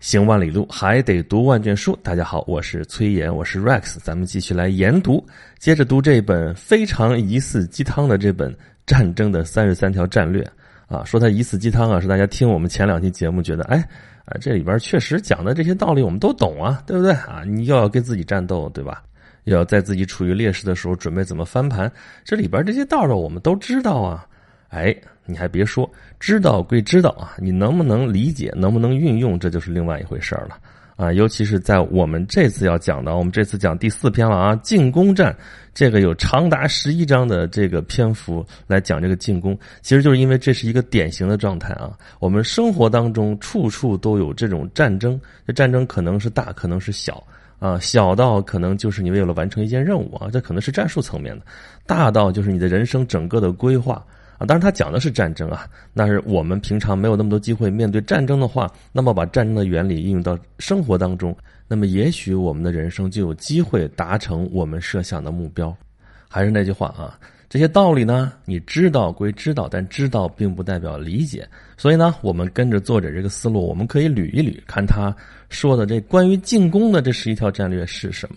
行万里路，还得读万卷书。大家好，我是崔岩，我是 Rex，咱们继续来研读，接着读这本非常疑似鸡汤的这本《战争的三十三条战略》啊。说它疑似鸡汤啊，是大家听我们前两期节目觉得，哎啊，这里边确实讲的这些道理我们都懂啊，对不对啊？你又要跟自己战斗，对吧？要在自己处于劣势的时候准备怎么翻盘，这里边这些道道我们都知道啊。哎，你还别说，知道归知道啊，你能不能理解，能不能运用，这就是另外一回事儿了啊。尤其是在我们这次要讲的，我们这次讲第四篇了啊，进攻战，这个有长达十一章的这个篇幅来讲这个进攻，其实就是因为这是一个典型的状态啊。我们生活当中处处都有这种战争，这战争可能是大，可能是小啊，小到可能就是你为了完成一件任务啊，这可能是战术层面的；大到就是你的人生整个的规划。啊，当然他讲的是战争啊，那是我们平常没有那么多机会面对战争的话，那么把战争的原理应用到生活当中，那么也许我们的人生就有机会达成我们设想的目标。还是那句话啊，这些道理呢，你知道归知道，但知道并不代表理解。所以呢，我们跟着作者这个思路，我们可以捋一捋，看他说的这关于进攻的这十一条战略是什么。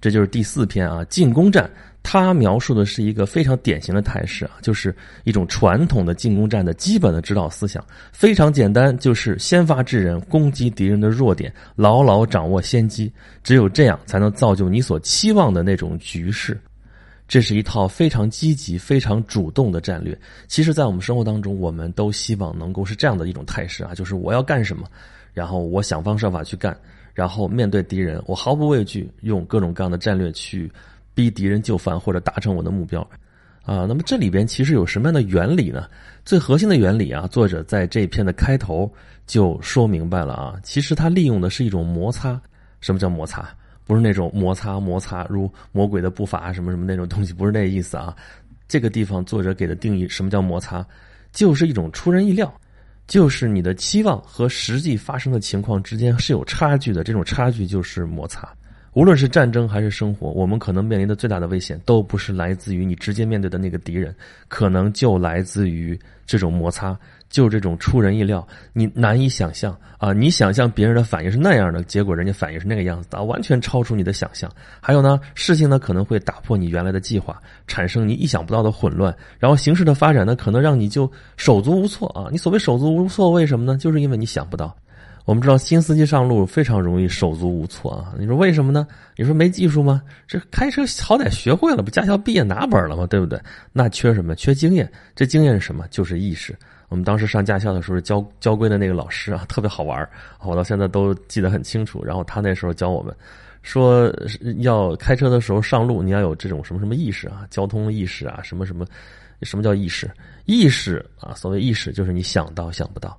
这就是第四篇啊，进攻战。他描述的是一个非常典型的态势啊，就是一种传统的进攻战的基本的指导思想，非常简单，就是先发制人，攻击敌人的弱点，牢牢掌握先机，只有这样才能造就你所期望的那种局势。这是一套非常积极、非常主动的战略。其实，在我们生活当中，我们都希望能够是这样的一种态势啊，就是我要干什么，然后我想方设法去干，然后面对敌人，我毫不畏惧，用各种各样的战略去。逼敌人就范或者达成我的目标，啊，那么这里边其实有什么样的原理呢？最核心的原理啊，作者在这篇的开头就说明白了啊。其实他利用的是一种摩擦。什么叫摩擦？不是那种摩擦摩擦，如魔鬼的步伐什么什么那种东西，不是那意思啊。这个地方作者给的定义，什么叫摩擦？就是一种出人意料，就是你的期望和实际发生的情况之间是有差距的，这种差距就是摩擦。无论是战争还是生活，我们可能面临的最大的危险，都不是来自于你直接面对的那个敌人，可能就来自于这种摩擦，就这种出人意料，你难以想象啊！你想象别人的反应是那样的，结果人家反应是那个样子啊，完全超出你的想象。还有呢，事情呢可能会打破你原来的计划，产生你意想不到的混乱，然后形势的发展呢，可能让你就手足无措啊！你所谓手足无措，为什么呢？就是因为你想不到。我们知道新司机上路非常容易手足无措啊！你说为什么呢？你说没技术吗？这开车好歹学会了，不驾校毕业拿本了吗？对不对？那缺什么？缺经验。这经验是什么？就是意识。我们当时上驾校的时候，教教规的那个老师啊，特别好玩我到现在都记得很清楚。然后他那时候教我们，说要开车的时候上路，你要有这种什么什么意识啊，交通意识啊，什么什么？什么叫意识？意识啊，所谓意识就是你想到想不到。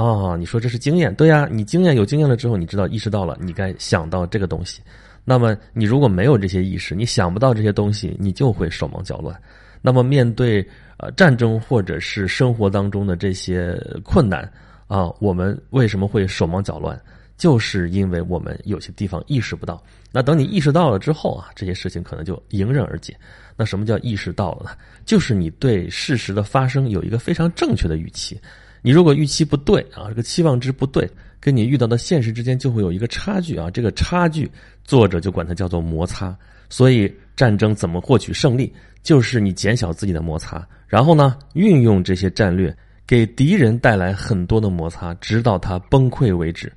哦，你说这是经验，对呀，你经验有经验了之后，你知道意识到了，你该想到这个东西。那么你如果没有这些意识，你想不到这些东西，你就会手忙脚乱。那么面对呃战争或者是生活当中的这些困难啊，我们为什么会手忙脚乱？就是因为我们有些地方意识不到。那等你意识到了之后啊，这些事情可能就迎刃而解。那什么叫意识到了呢？就是你对事实的发生有一个非常正确的预期。你如果预期不对啊，这个期望值不对，跟你遇到的现实之间就会有一个差距啊。这个差距，作者就管它叫做摩擦。所以战争怎么获取胜利，就是你减小自己的摩擦，然后呢，运用这些战略，给敌人带来很多的摩擦，直到他崩溃为止。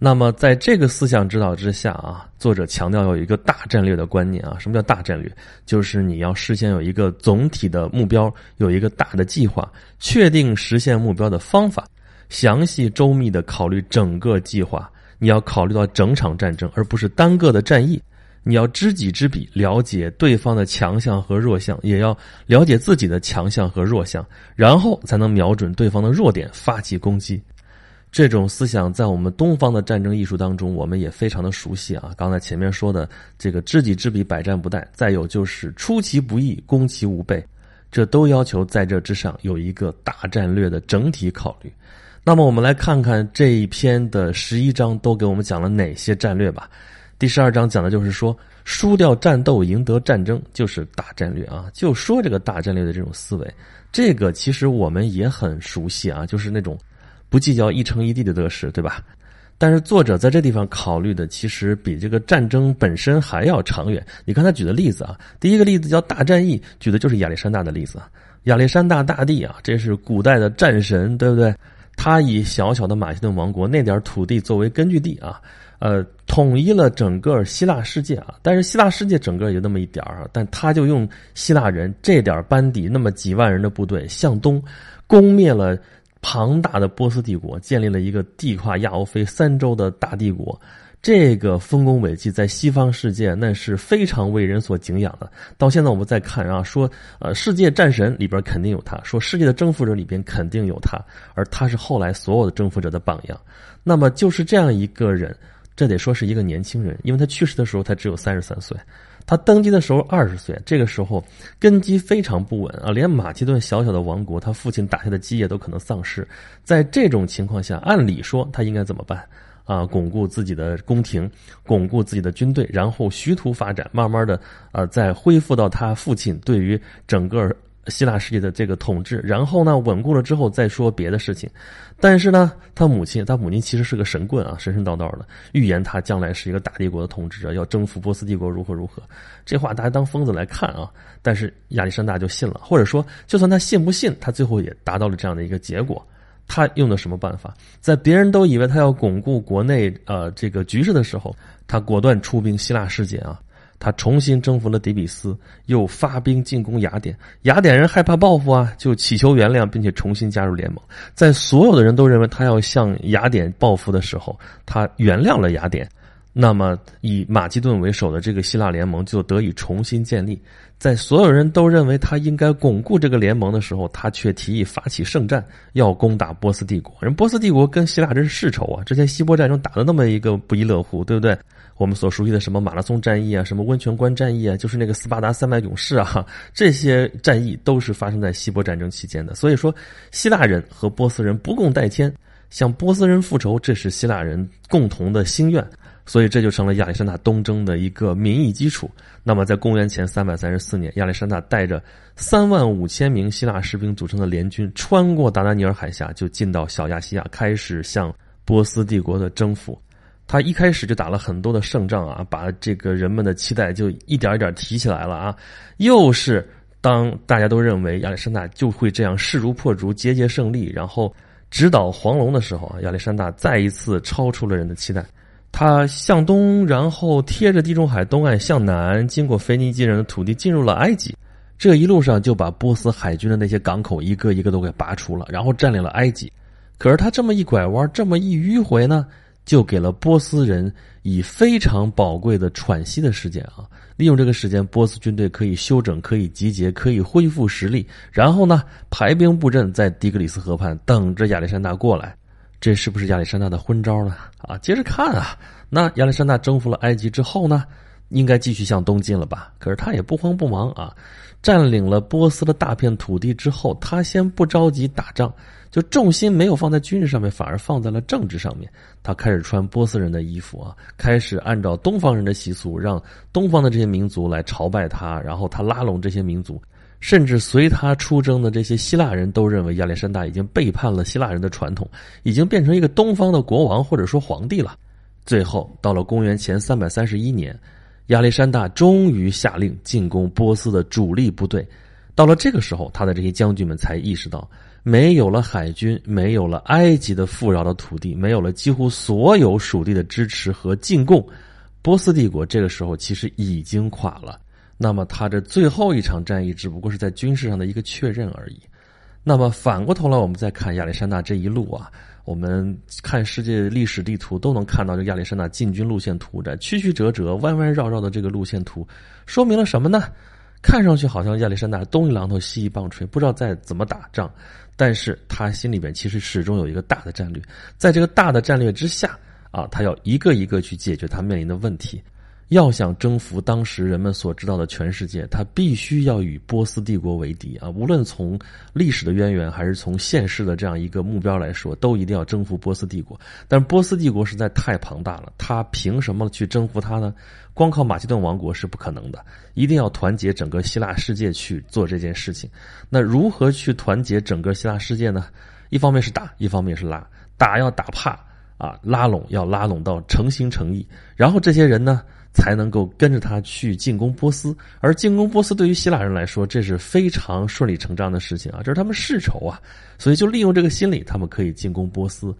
那么，在这个思想指导之下啊，作者强调有一个大战略的观念啊。什么叫大战略？就是你要事先有一个总体的目标，有一个大的计划，确定实现目标的方法，详细周密的考虑整个计划。你要考虑到整场战争，而不是单个的战役。你要知己知彼，了解对方的强项和弱项，也要了解自己的强项和弱项，然后才能瞄准对方的弱点发起攻击。这种思想在我们东方的战争艺术当中，我们也非常的熟悉啊。刚才前面说的这个知己知彼，百战不殆；再有就是出其不意，攻其无备，这都要求在这之上有一个大战略的整体考虑。那么，我们来看看这一篇的十一章都给我们讲了哪些战略吧。第十二章讲的就是说，输掉战斗，赢得战争，就是大战略啊。就说这个大战略的这种思维，这个其实我们也很熟悉啊，就是那种。不计较一城一地的得失，对吧？但是作者在这地方考虑的其实比这个战争本身还要长远。你看他举的例子啊，第一个例子叫大战役，举的就是亚历山大的例子。亚历山大大帝啊，这是古代的战神，对不对？他以小小的马其顿王国那点土地作为根据地啊，呃，统一了整个希腊世界啊。但是希腊世界整个也就那么一点啊，但他就用希腊人这点班底，那么几万人的部队向东攻灭了。庞大的波斯帝国建立了一个地跨亚欧非三洲的大帝国，这个丰功伟绩在西方世界那是非常为人所敬仰的。到现在我们再看啊，说呃世界战神里边肯定有他，说世界的征服者里边肯定有他，而他是后来所有的征服者的榜样。那么就是这样一个人，这得说是一个年轻人，因为他去世的时候他只有三十三岁。他登基的时候二十岁，这个时候根基非常不稳啊，连马其顿小小的王国，他父亲打下的基业都可能丧失。在这种情况下，按理说他应该怎么办啊？巩固自己的宫廷，巩固自己的军队，然后徐图发展，慢慢的啊，再恢复到他父亲对于整个。希腊世界的这个统治，然后呢，稳固了之后再说别的事情。但是呢，他母亲，他母亲其实是个神棍啊，神神叨叨的，预言他将来是一个大帝国的统治者，要征服波斯帝国，如何如何。这话大家当疯子来看啊。但是亚历山大就信了，或者说，就算他信不信，他最后也达到了这样的一个结果。他用的什么办法？在别人都以为他要巩固国内呃这个局势的时候，他果断出兵希腊世界啊。他重新征服了底比斯，又发兵进攻雅典。雅典人害怕报复啊，就祈求原谅，并且重新加入联盟。在所有的人都认为他要向雅典报复的时候，他原谅了雅典。那么，以马其顿为首的这个希腊联盟就得以重新建立。在所有人都认为他应该巩固这个联盟的时候，他却提议发起圣战，要攻打波斯帝国。人波斯帝国跟希腊真是世仇啊！之前希波战争打的那么一个不亦乐乎，对不对？我们所熟悉的什么马拉松战役啊，什么温泉关战役啊，就是那个斯巴达三百勇士啊，这些战役都是发生在希波战争期间的。所以说，希腊人和波斯人不共戴天，向波斯人复仇，这是希腊人共同的心愿。所以这就成了亚历山大东征的一个民意基础。那么，在公元前三百三十四年，亚历山大带着三万五千名希腊士兵组成的联军，穿过达达尼尔海峡，就进到小亚细亚，开始向波斯帝国的征服。他一开始就打了很多的胜仗啊，把这个人们的期待就一点一点提起来了啊。又是当大家都认为亚历山大就会这样势如破竹、节节胜利，然后直捣黄龙的时候啊，亚历山大再一次超出了人的期待。他向东，然后贴着地中海东岸向南，经过腓尼基人的土地，进入了埃及。这一路上就把波斯海军的那些港口一个一个都给拔除了，然后占领了埃及。可是他这么一拐弯，这么一迂回呢，就给了波斯人以非常宝贵的喘息的时间啊！利用这个时间，波斯军队可以休整，可以集结，可以恢复实力，然后呢，排兵布阵在底格里斯河畔，等着亚历山大过来。这是不是亚历山大的昏招呢？啊，接着看啊，那亚历山大征服了埃及之后呢，应该继续向东进了吧？可是他也不慌不忙啊，占领了波斯的大片土地之后，他先不着急打仗，就重心没有放在军事上面，反而放在了政治上面。他开始穿波斯人的衣服啊，开始按照东方人的习俗，让东方的这些民族来朝拜他，然后他拉拢这些民族。甚至随他出征的这些希腊人都认为亚历山大已经背叛了希腊人的传统，已经变成一个东方的国王或者说皇帝了。最后到了公元前三百三十一年，亚历山大终于下令进攻波斯的主力部队。到了这个时候，他的这些将军们才意识到，没有了海军，没有了埃及的富饶的土地，没有了几乎所有属地的支持和进贡，波斯帝国这个时候其实已经垮了。那么他这最后一场战役只不过是在军事上的一个确认而已。那么反过头来，我们再看亚历山大这一路啊，我们看世界历史地图都能看到这亚历山大进军路线图，这曲曲折折、弯弯绕绕的这个路线图，说明了什么呢？看上去好像亚历山大东一榔头西一棒槌，不知道在怎么打仗，但是他心里边其实始终有一个大的战略，在这个大的战略之下啊，他要一个一个去解决他面临的问题。要想征服当时人们所知道的全世界，他必须要与波斯帝国为敌啊！无论从历史的渊源，还是从现实的这样一个目标来说，都一定要征服波斯帝国。但波斯帝国实在太庞大了，他凭什么去征服它呢？光靠马其顿王国是不可能的，一定要团结整个希腊世界去做这件事情。那如何去团结整个希腊世界呢？一方面是打，一方面是拉。打要打怕。啊拉拢，要拉拢到诚心诚意，然后这些人呢才能够跟着他去进攻波斯。而进攻波斯对于希腊人来说，这是非常顺理成章的事情啊，这是他们世仇啊，所以就利用这个心理，他们可以进攻波斯。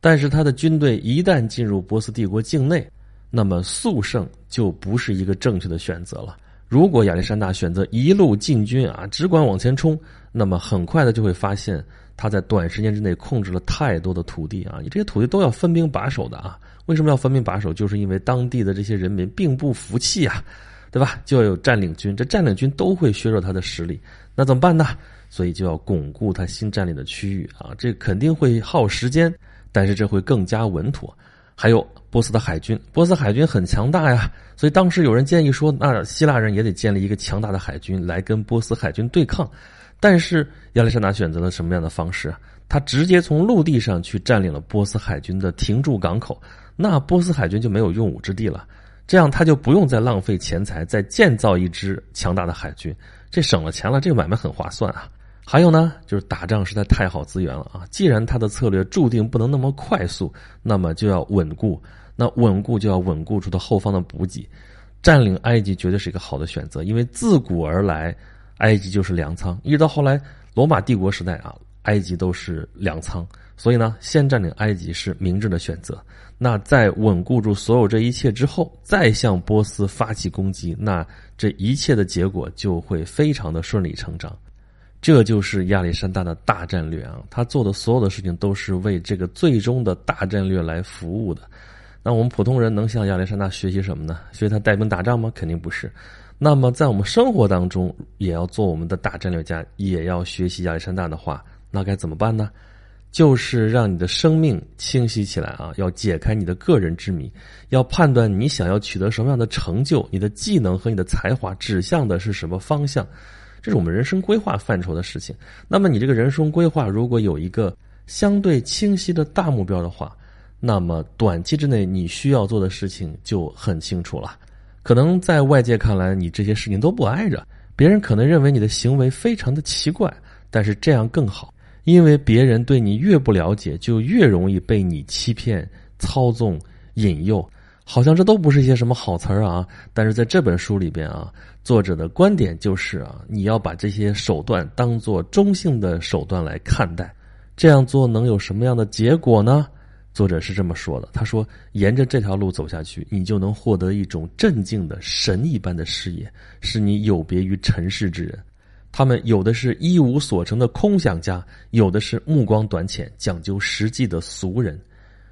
但是他的军队一旦进入波斯帝国境内，那么速胜就不是一个正确的选择了。如果亚历山大选择一路进军啊，只管往前冲，那么很快的就会发现他在短时间之内控制了太多的土地啊！你这些土地都要分兵把守的啊！为什么要分兵把守？就是因为当地的这些人民并不服气啊，对吧？就要有占领军，这占领军都会削弱他的实力，那怎么办呢？所以就要巩固他新占领的区域啊，这肯定会耗时间。但是这会更加稳妥，还有波斯的海军，波斯海军很强大呀，所以当时有人建议说，那希腊人也得建立一个强大的海军来跟波斯海军对抗。但是亚历山大选择了什么样的方式？他直接从陆地上去占领了波斯海军的停驻港口，那波斯海军就没有用武之地了，这样他就不用再浪费钱财再建造一支强大的海军，这省了钱了，这个买卖很划算啊。还有呢，就是打仗实在太好资源了啊！既然他的策略注定不能那么快速，那么就要稳固。那稳固就要稳固出的后方的补给，占领埃及绝对是一个好的选择，因为自古而来，埃及就是粮仓。一直到后来罗马帝国时代啊，埃及都是粮仓。所以呢，先占领埃及是明智的选择。那在稳固住所有这一切之后，再向波斯发起攻击，那这一切的结果就会非常的顺理成章。这就是亚历山大的大战略啊！他做的所有的事情都是为这个最终的大战略来服务的。那我们普通人能向亚历山大学习什么呢？学他带兵打仗吗？肯定不是。那么在我们生活当中，也要做我们的大战略家，也要学习亚历山大的话。那该怎么办呢？就是让你的生命清晰起来啊！要解开你的个人之谜，要判断你想要取得什么样的成就，你的技能和你的才华指向的是什么方向。这是我们人生规划范畴的事情。那么，你这个人生规划如果有一个相对清晰的大目标的话，那么短期之内你需要做的事情就很清楚了。可能在外界看来，你这些事情都不挨着，别人可能认为你的行为非常的奇怪，但是这样更好，因为别人对你越不了解，就越容易被你欺骗、操纵、引诱。好像这都不是一些什么好词儿啊，但是在这本书里边啊，作者的观点就是啊，你要把这些手段当做中性的手段来看待，这样做能有什么样的结果呢？作者是这么说的，他说：沿着这条路走下去，你就能获得一种镇静的神一般的视野，使你有别于尘世之人。他们有的是一无所成的空想家，有的是目光短浅、讲究实际的俗人。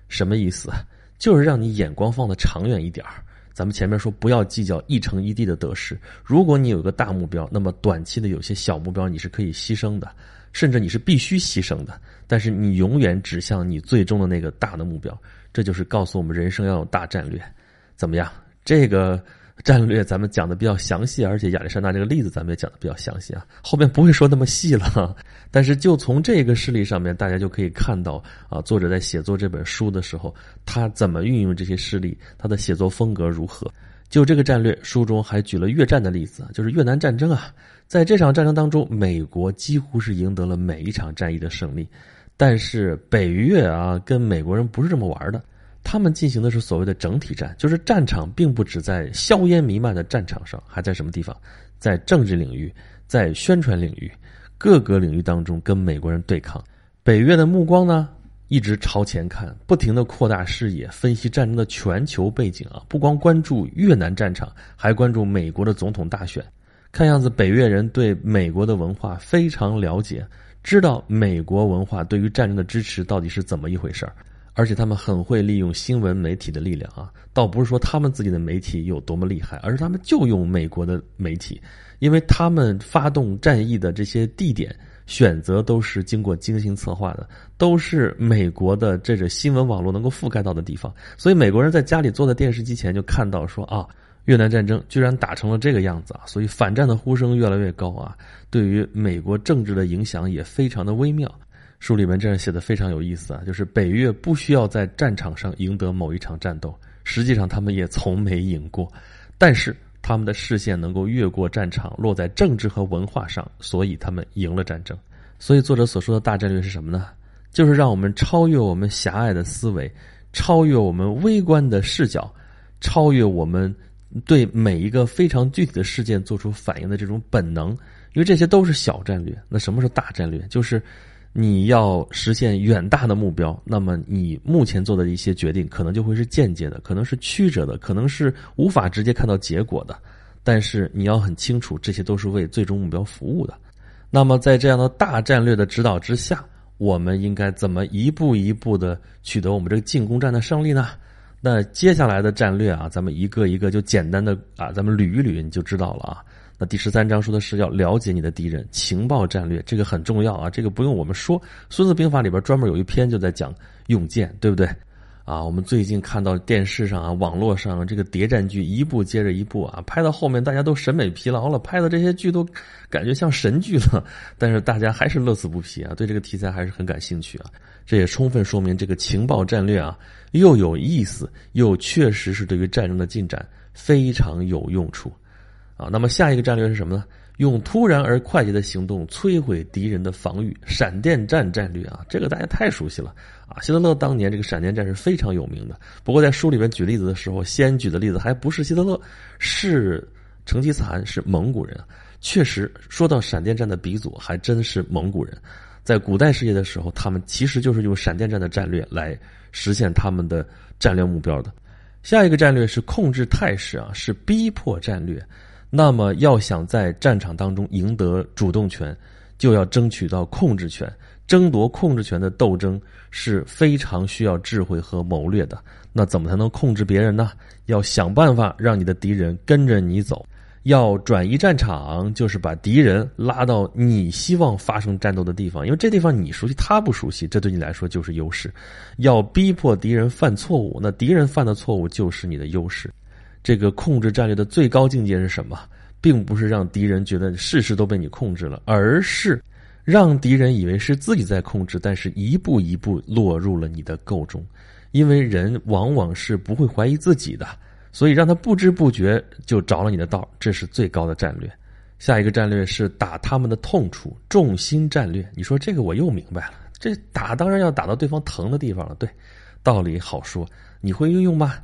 什么意思？就是让你眼光放的长远一点儿。咱们前面说不要计较一城一地的得失。如果你有个大目标，那么短期的有些小目标你是可以牺牲的，甚至你是必须牺牲的。但是你永远指向你最终的那个大的目标。这就是告诉我们人生要有大战略。怎么样？这个。战略咱们讲的比较详细，而且亚历山大这个例子咱们也讲的比较详细啊。后面不会说那么细了，但是就从这个事例上面，大家就可以看到啊，作者在写作这本书的时候，他怎么运用这些事例，他的写作风格如何。就这个战略，书中还举了越战的例子，就是越南战争啊。在这场战争当中，美国几乎是赢得了每一场战役的胜利，但是北越啊，跟美国人不是这么玩的。他们进行的是所谓的整体战，就是战场并不只在硝烟弥漫的战场上，还在什么地方？在政治领域，在宣传领域，各个领域当中跟美国人对抗。北越的目光呢，一直朝前看，不停的扩大视野，分析战争的全球背景啊，不光关注越南战场，还关注美国的总统大选。看样子北越人对美国的文化非常了解，知道美国文化对于战争的支持到底是怎么一回事儿。而且他们很会利用新闻媒体的力量啊，倒不是说他们自己的媒体有多么厉害，而是他们就用美国的媒体，因为他们发动战役的这些地点选择都是经过精心策划的，都是美国的这个新闻网络能够覆盖到的地方，所以美国人在家里坐在电视机前就看到说啊，越南战争居然打成了这个样子啊，所以反战的呼声越来越高啊，对于美国政治的影响也非常的微妙。书里面这样写的非常有意思啊，就是北越不需要在战场上赢得某一场战斗，实际上他们也从没赢过，但是他们的视线能够越过战场，落在政治和文化上，所以他们赢了战争。所以作者所说的大战略是什么呢？就是让我们超越我们狭隘的思维，超越我们微观的视角，超越我们对每一个非常具体的事件做出反应的这种本能。因为这些都是小战略，那什么是大战略？就是你要实现远大的目标，那么你目前做的一些决定可能就会是间接的，可能是曲折的，可能是无法直接看到结果的。但是你要很清楚，这些都是为最终目标服务的。那么在这样的大战略的指导之下，我们应该怎么一步一步的取得我们这个进攻战的胜利呢？那接下来的战略啊，咱们一个一个就简单的啊，咱们捋一捋，你就知道了啊。那第十三章说的是要了解你的敌人，情报战略这个很重要啊，这个不用我们说，《孙子兵法》里边专门有一篇就在讲用剑，对不对？啊，我们最近看到电视上啊、网络上这个谍战剧一部接着一部啊，拍到后面大家都审美疲劳了，拍的这些剧都感觉像神剧了，但是大家还是乐此不疲啊，对这个题材还是很感兴趣啊。这也充分说明这个情报战略啊，又有意思，又确实是对于战争的进展非常有用处。啊，那么下一个战略是什么呢？用突然而快捷的行动摧毁敌人的防御，闪电战战略啊，这个大家太熟悉了啊。希特勒当年这个闪电战是非常有名的。不过在书里面举例子的时候，先举的例子还不是希特勒，是成吉思汗，是蒙古人。确实，说到闪电战的鼻祖，还真是蒙古人。在古代世界的时候，他们其实就是用闪电战的战略来实现他们的战略目标的。下一个战略是控制态势啊，是逼迫战略。那么，要想在战场当中赢得主动权，就要争取到控制权。争夺控制权的斗争是非常需要智慧和谋略的。那怎么才能控制别人呢？要想办法让你的敌人跟着你走。要转移战场，就是把敌人拉到你希望发生战斗的地方，因为这地方你熟悉，他不熟悉，这对你来说就是优势。要逼迫敌人犯错误，那敌人犯的错误就是你的优势。这个控制战略的最高境界是什么？并不是让敌人觉得事事都被你控制了，而是让敌人以为是自己在控制，但是一步一步落入了你的构中。因为人往往是不会怀疑自己的，所以让他不知不觉就着了你的道，这是最高的战略。下一个战略是打他们的痛处，重心战略。你说这个我又明白了，这打当然要打到对方疼的地方了。对，道理好说，你会运用吗？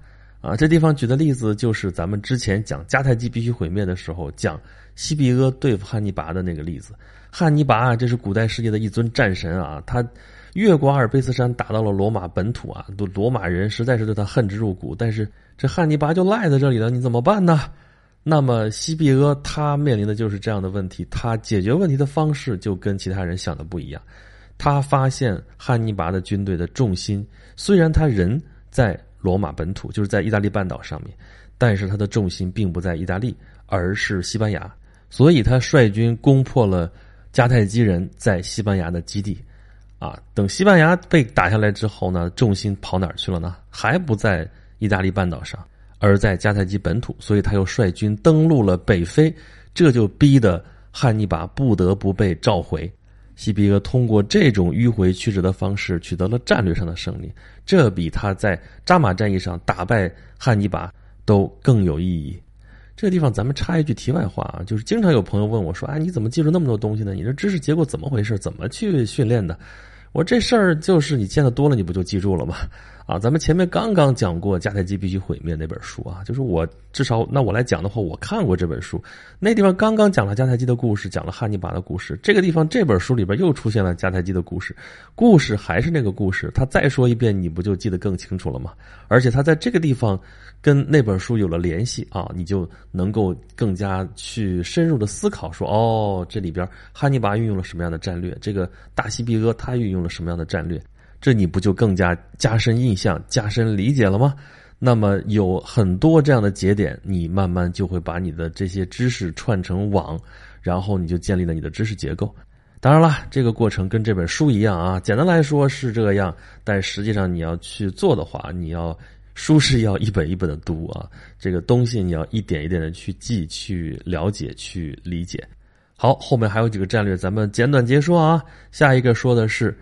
啊，这地方举的例子就是咱们之前讲迦太基必须毁灭的时候，讲西庇阿对付汉尼拔的那个例子。汉尼拔啊这是古代世界的一尊战神啊，他越过阿尔卑斯山打到了罗马本土啊，都罗马人实在是对他恨之入骨。但是这汉尼拔就赖在这里了，你怎么办呢？那么西庇阿他面临的就是这样的问题，他解决问题的方式就跟其他人想的不一样。他发现汉尼拔的军队的重心，虽然他人在。罗马本土就是在意大利半岛上面，但是他的重心并不在意大利，而是西班牙，所以他率军攻破了迦太基人在西班牙的基地。啊，等西班牙被打下来之后呢，重心跑哪儿去了呢？还不在意大利半岛上，而在迦太基本土，所以他又率军登陆了北非，这就逼得汉尼拔不得不被召回。西庇阿通过这种迂回曲折的方式取得了战略上的胜利，这比他在扎马战役上打败汉尼拔都更有意义。这个地方咱们插一句题外话啊，就是经常有朋友问我说：“哎，你怎么记住那么多东西呢？你这知识结构怎么回事？怎么去训练的？”我这事儿就是你见的多了，你不就记住了吗？啊，咱们前面刚刚讲过迦太基必须毁灭那本书啊，就是我至少那我来讲的话，我看过这本书，那地方刚刚讲了迦太基的故事，讲了汉尼拔的故事，这个地方这本书里边又出现了迦太基的故事，故事还是那个故事，他再说一遍，你不就记得更清楚了吗？而且他在这个地方跟那本书有了联系啊，你就能够更加去深入的思考，说哦，这里边汉尼拔运用了什么样的战略，这个大西庇阿他运用了什么样的战略。这你不就更加加深印象、加深理解了吗？那么有很多这样的节点，你慢慢就会把你的这些知识串成网，然后你就建立了你的知识结构。当然了，这个过程跟这本书一样啊，简单来说是这样，但实际上你要去做的话，你要书是要一本一本的读啊，这个东西你要一点一点的去记、去了解、去理解。好，后面还有几个战略，咱们简短结说啊。下一个说的是。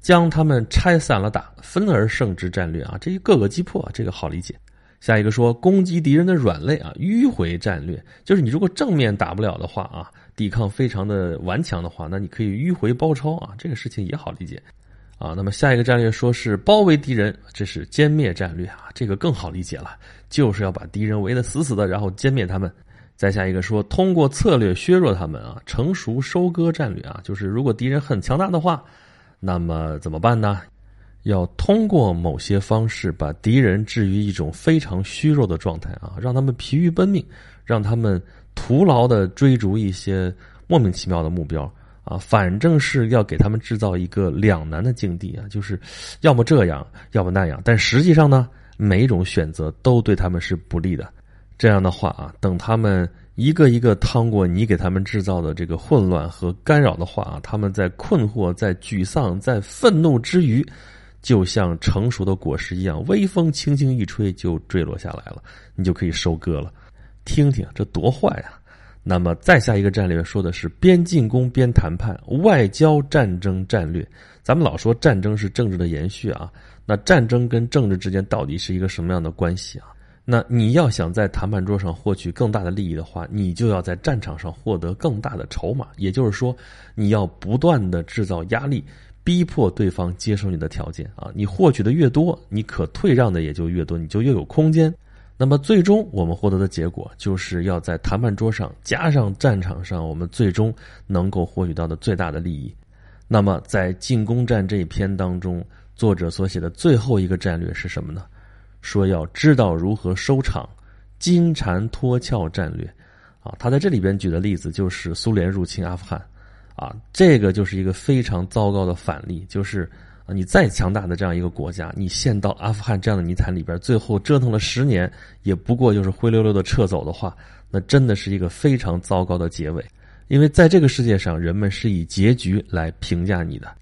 将他们拆散了打，分而胜之战略啊，这一个个击破，这个好理解。下一个说攻击敌人的软肋啊，迂回战略，就是你如果正面打不了的话啊，抵抗非常的顽强的话，那你可以迂回包抄啊，这个事情也好理解。啊。那么下一个战略说是包围敌人，这是歼灭战略啊，这个更好理解了，就是要把敌人围得死死的，然后歼灭他们。再下一个说通过策略削弱他们啊，成熟收割战略啊，就是如果敌人很强大的话，那么怎么办呢？要通过某些方式把敌人置于一种非常虚弱的状态啊，让他们疲于奔命，让他们徒劳的追逐一些莫名其妙的目标啊，反正是要给他们制造一个两难的境地啊，就是要么这样，要么那样。但实际上呢，每一种选择都对他们是不利的。这样的话啊，等他们一个一个趟过你给他们制造的这个混乱和干扰的话啊，他们在困惑、在沮丧、在愤怒之余。就像成熟的果实一样，微风轻轻一吹就坠落下来了，你就可以收割了。听听这多坏啊！那么再下一个战略说的是边进攻边谈判，外交战争战略。咱们老说战争是政治的延续啊，那战争跟政治之间到底是一个什么样的关系啊？那你要想在谈判桌上获取更大的利益的话，你就要在战场上获得更大的筹码，也就是说，你要不断的制造压力。逼迫对方接受你的条件啊！你获取的越多，你可退让的也就越多，你就越有空间。那么最终我们获得的结果，就是要在谈判桌上加上战场上我们最终能够获取到的最大的利益。那么在进攻战这一篇当中，作者所写的最后一个战略是什么呢？说要知道如何收场，金蝉脱壳战略。啊，他在这里边举的例子就是苏联入侵阿富汗。啊，这个就是一个非常糟糕的反例，就是你再强大的这样一个国家，你陷到阿富汗这样的泥潭里边，最后折腾了十年，也不过就是灰溜溜的撤走的话，那真的是一个非常糟糕的结尾。因为在这个世界上，人们是以结局来评价你的，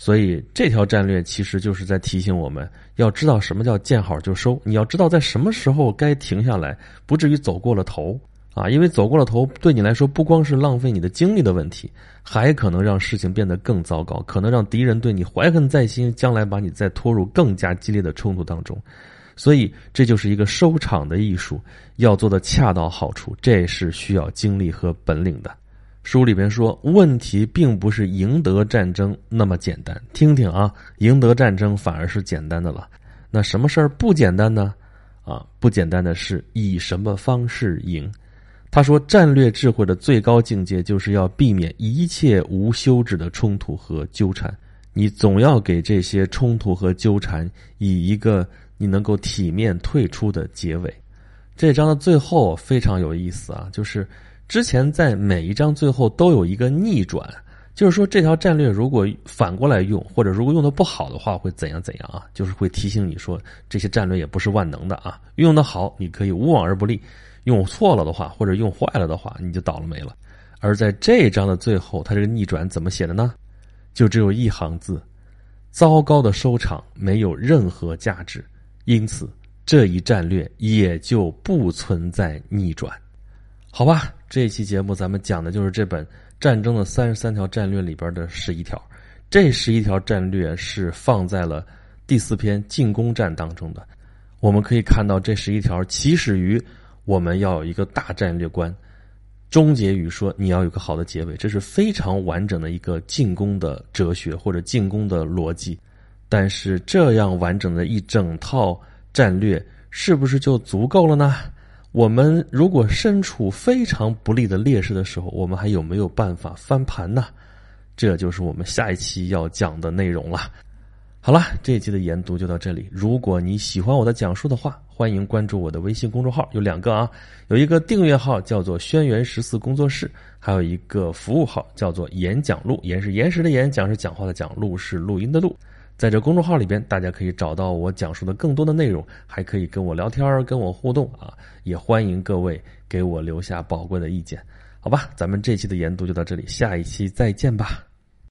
所以这条战略其实就是在提醒我们要知道什么叫见好就收，你要知道在什么时候该停下来，不至于走过了头。啊，因为走过了头，对你来说不光是浪费你的精力的问题，还可能让事情变得更糟糕，可能让敌人对你怀恨在心，将来把你再拖入更加激烈的冲突当中。所以，这就是一个收场的艺术，要做的恰到好处，这是需要精力和本领的。书里边说，问题并不是赢得战争那么简单。听听啊，赢得战争反而是简单的了。那什么事儿不简单呢？啊，不简单的是以什么方式赢。他说：“战略智慧的最高境界，就是要避免一切无休止的冲突和纠缠。你总要给这些冲突和纠缠以一个你能够体面退出的结尾。”这章的最后非常有意思啊，就是之前在每一章最后都有一个逆转，就是说这条战略如果反过来用，或者如果用的不好的话，会怎样怎样啊？就是会提醒你说，这些战略也不是万能的啊，用的好，你可以无往而不利。用错了的话，或者用坏了的话，你就倒了霉了。而在这一章的最后，他这个逆转怎么写的呢？就只有一行字：糟糕的收场没有任何价值，因此这一战略也就不存在逆转。好吧，这一期节目咱们讲的就是这本《战争的三十三条战略》里边的十一条。这十一条战略是放在了第四篇进攻战当中的。我们可以看到，这十一条起始于。我们要有一个大战略观，终结于说你要有个好的结尾，这是非常完整的一个进攻的哲学或者进攻的逻辑。但是这样完整的一整套战略是不是就足够了呢？我们如果身处非常不利的劣势的时候，我们还有没有办法翻盘呢？这就是我们下一期要讲的内容了。好了，这一期的研读就到这里。如果你喜欢我的讲述的话，欢迎关注我的微信公众号，有两个啊，有一个订阅号叫做“轩辕十四工作室”，还有一个服务号叫做“演讲录”。演是延时的演，讲是讲话的讲，录是录音的录。在这公众号里边，大家可以找到我讲述的更多的内容，还可以跟我聊天、跟我互动啊。也欢迎各位给我留下宝贵的意见。好吧，咱们这期的研读就到这里，下一期再见吧。